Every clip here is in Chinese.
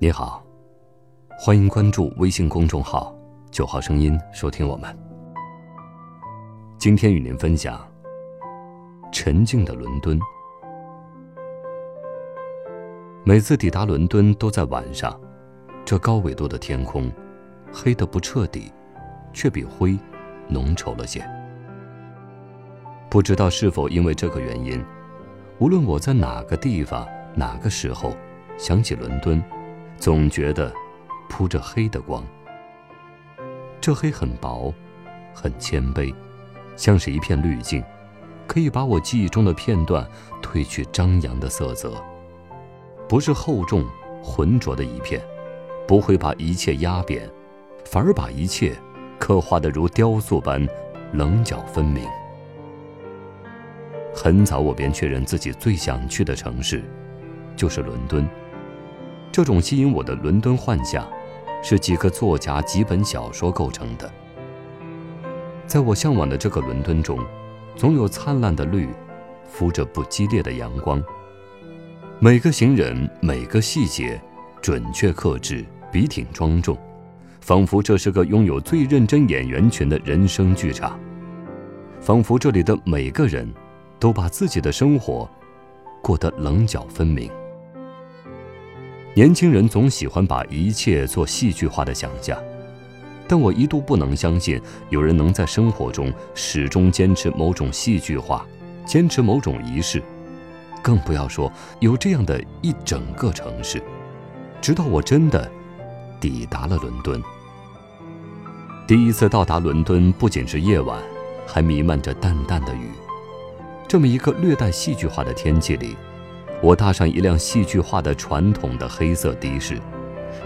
你好，欢迎关注微信公众号“九号声音”，收听我们。今天与您分享沉静的伦敦。每次抵达伦敦都在晚上，这高纬度的天空黑得不彻底，却比灰浓稠了些。不知道是否因为这个原因，无论我在哪个地方、哪个时候想起伦敦。总觉得铺着黑的光，这黑很薄，很谦卑，像是一片滤镜，可以把我记忆中的片段褪去张扬的色泽。不是厚重浑浊的一片，不会把一切压扁，反而把一切刻画得如雕塑般棱角分明。很早我便确认自己最想去的城市，就是伦敦。这种吸引我的伦敦幻想，是几个作家几本小说构成的。在我向往的这个伦敦中，总有灿烂的绿，敷着不激烈的阳光。每个行人，每个细节，准确克制，笔挺庄重，仿佛这是个拥有最认真演员群的人生剧场。仿佛这里的每个人，都把自己的生活，过得棱角分明。年轻人总喜欢把一切做戏剧化的想象，但我一度不能相信有人能在生活中始终坚持某种戏剧化，坚持某种仪式，更不要说有这样的一整个城市。直到我真的抵达了伦敦，第一次到达伦敦，不仅是夜晚，还弥漫着淡淡的雨。这么一个略带戏剧化的天气里。我搭上一辆戏剧化的传统的黑色的士，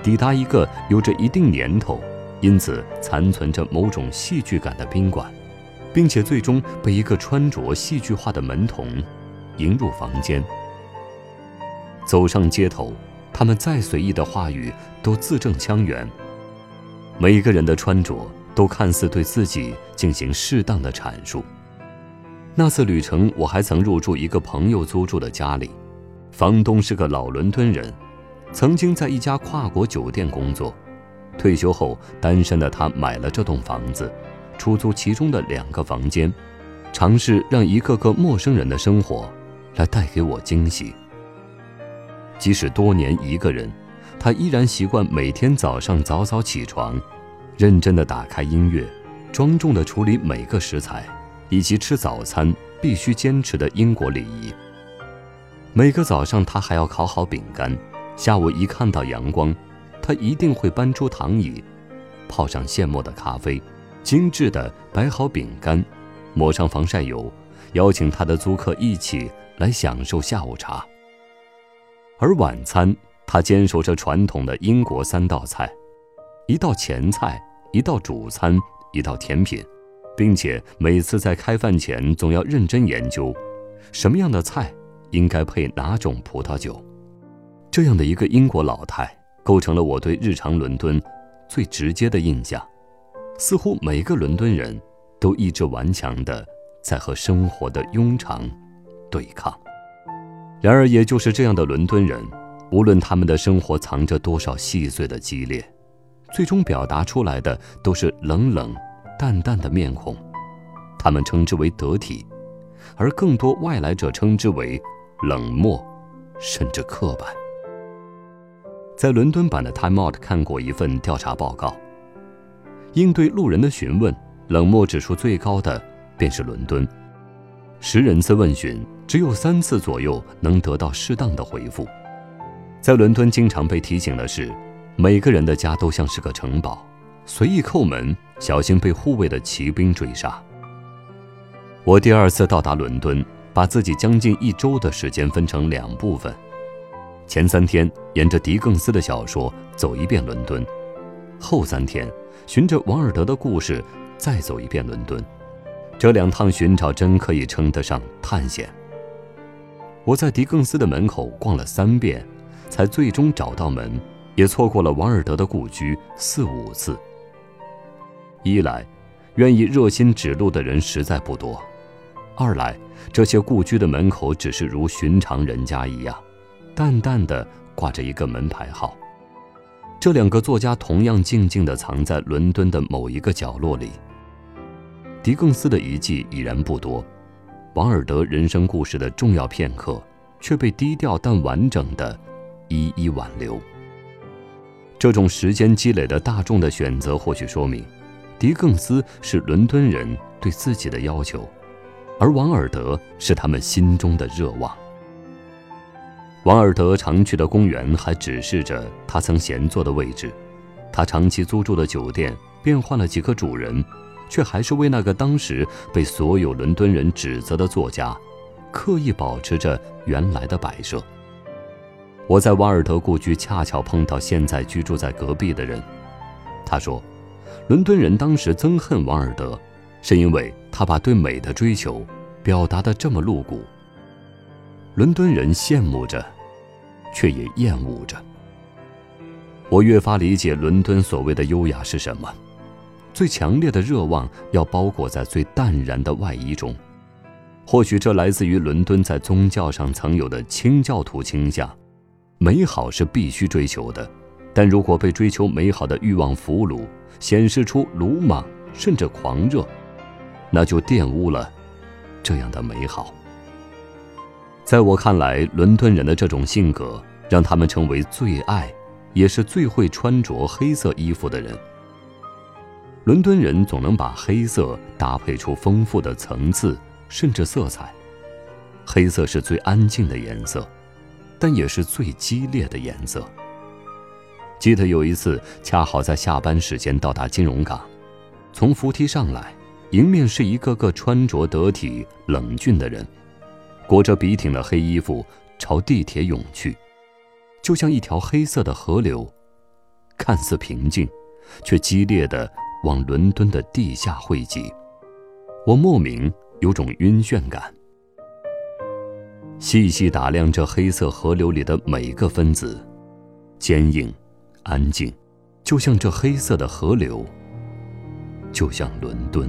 抵达一个有着一定年头，因此残存着某种戏剧感的宾馆，并且最终被一个穿着戏剧化的门童迎入房间。走上街头，他们再随意的话语都字正腔圆，每一个人的穿着都看似对自己进行适当的阐述。那次旅程，我还曾入住一个朋友租住的家里。房东是个老伦敦人，曾经在一家跨国酒店工作。退休后，单身的他买了这栋房子，出租其中的两个房间，尝试让一个个陌生人的生活来带给我惊喜。即使多年一个人，他依然习惯每天早上早早起床，认真地打开音乐，庄重地处理每个食材，以及吃早餐必须坚持的英国礼仪。每个早上，他还要烤好饼干。下午一看到阳光，他一定会搬出躺椅，泡上现磨的咖啡，精致的摆好饼干，抹上防晒油，邀请他的租客一起来享受下午茶。而晚餐，他坚守着传统的英国三道菜：一道前菜，一道主餐，一道甜品，并且每次在开饭前总要认真研究，什么样的菜。应该配哪种葡萄酒？这样的一个英国老太，构成了我对日常伦敦最直接的印象。似乎每个伦敦人都意志顽强地在和生活的庸常对抗。然而，也就是这样的伦敦人，无论他们的生活藏着多少细碎的激烈，最终表达出来的都是冷冷淡淡的面孔。他们称之为得体，而更多外来者称之为。冷漠，甚至刻板。在伦敦版的《Time Out》看过一份调查报告，应对路人的询问，冷漠指数最高的便是伦敦。十人次问询，只有三次左右能得到适当的回复。在伦敦，经常被提醒的是，每个人的家都像是个城堡，随意叩门，小心被护卫的骑兵追杀。我第二次到达伦敦。把自己将近一周的时间分成两部分。前三天沿着狄更斯的小说走一遍伦敦，后三天循着王尔德的故事再走一遍伦敦。这两趟寻找真可以称得上探险。我在狄更斯的门口逛了三遍，才最终找到门，也错过了王尔德的故居四五次。一来，愿意热心指路的人实在不多；二来，这些故居的门口只是如寻常人家一样，淡淡的挂着一个门牌号。这两个作家同样静静地藏在伦敦的某一个角落里。狄更斯的遗迹已然不多，王尔德人生故事的重要片刻却被低调但完整的一一挽留。这种时间积累的大众的选择，或许说明，狄更斯是伦敦人对自己的要求，而王尔德是他们心中的热望。王尔德常去的公园还指示着他曾闲坐的位置，他长期租住的酒店变换了几个主人。却还是为那个当时被所有伦敦人指责的作家，刻意保持着原来的摆设。我在瓦尔德故居恰巧碰到现在居住在隔壁的人，他说，伦敦人当时憎恨王尔德，是因为他把对美的追求表达的这么露骨。伦敦人羡慕着，却也厌恶着。我越发理解伦敦所谓的优雅是什么。最强烈的热望要包裹在最淡然的外衣中，或许这来自于伦敦在宗教上曾有的清教徒倾向。美好是必须追求的，但如果被追求美好的欲望俘虏，显示出鲁莽甚至狂热，那就玷污了这样的美好。在我看来，伦敦人的这种性格让他们成为最爱，也是最会穿着黑色衣服的人。伦敦人总能把黑色搭配出丰富的层次，甚至色彩。黑色是最安静的颜色，但也是最激烈的颜色。记得有一次，恰好在下班时间到达金融港，从扶梯上来，迎面是一个个穿着得体、冷峻的人，裹着笔挺的黑衣服，朝地铁涌去，就像一条黑色的河流，看似平静，却激烈的。往伦敦的地下汇集，我莫名有种晕眩感。细细打量这黑色河流里的每个分子，坚硬、安静，就像这黑色的河流，就像伦敦。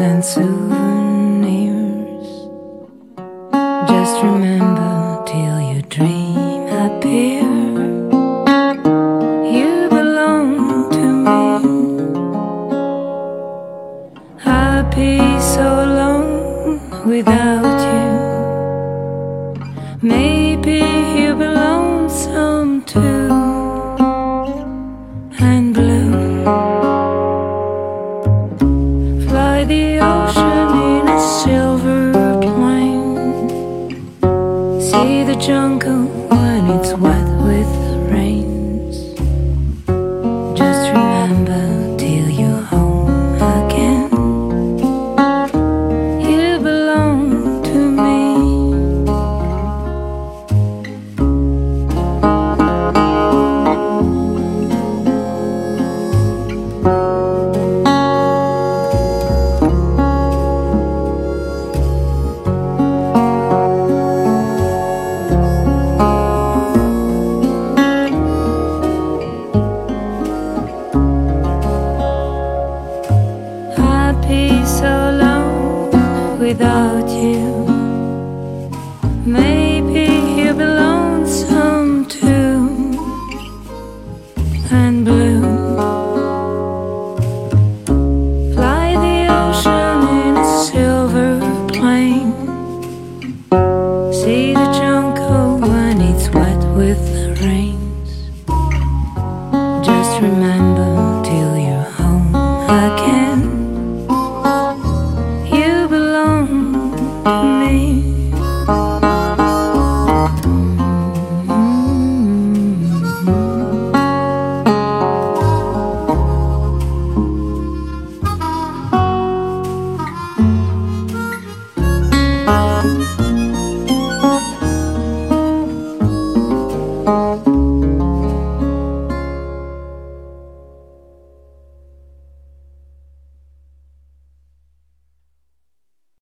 And of so long without you.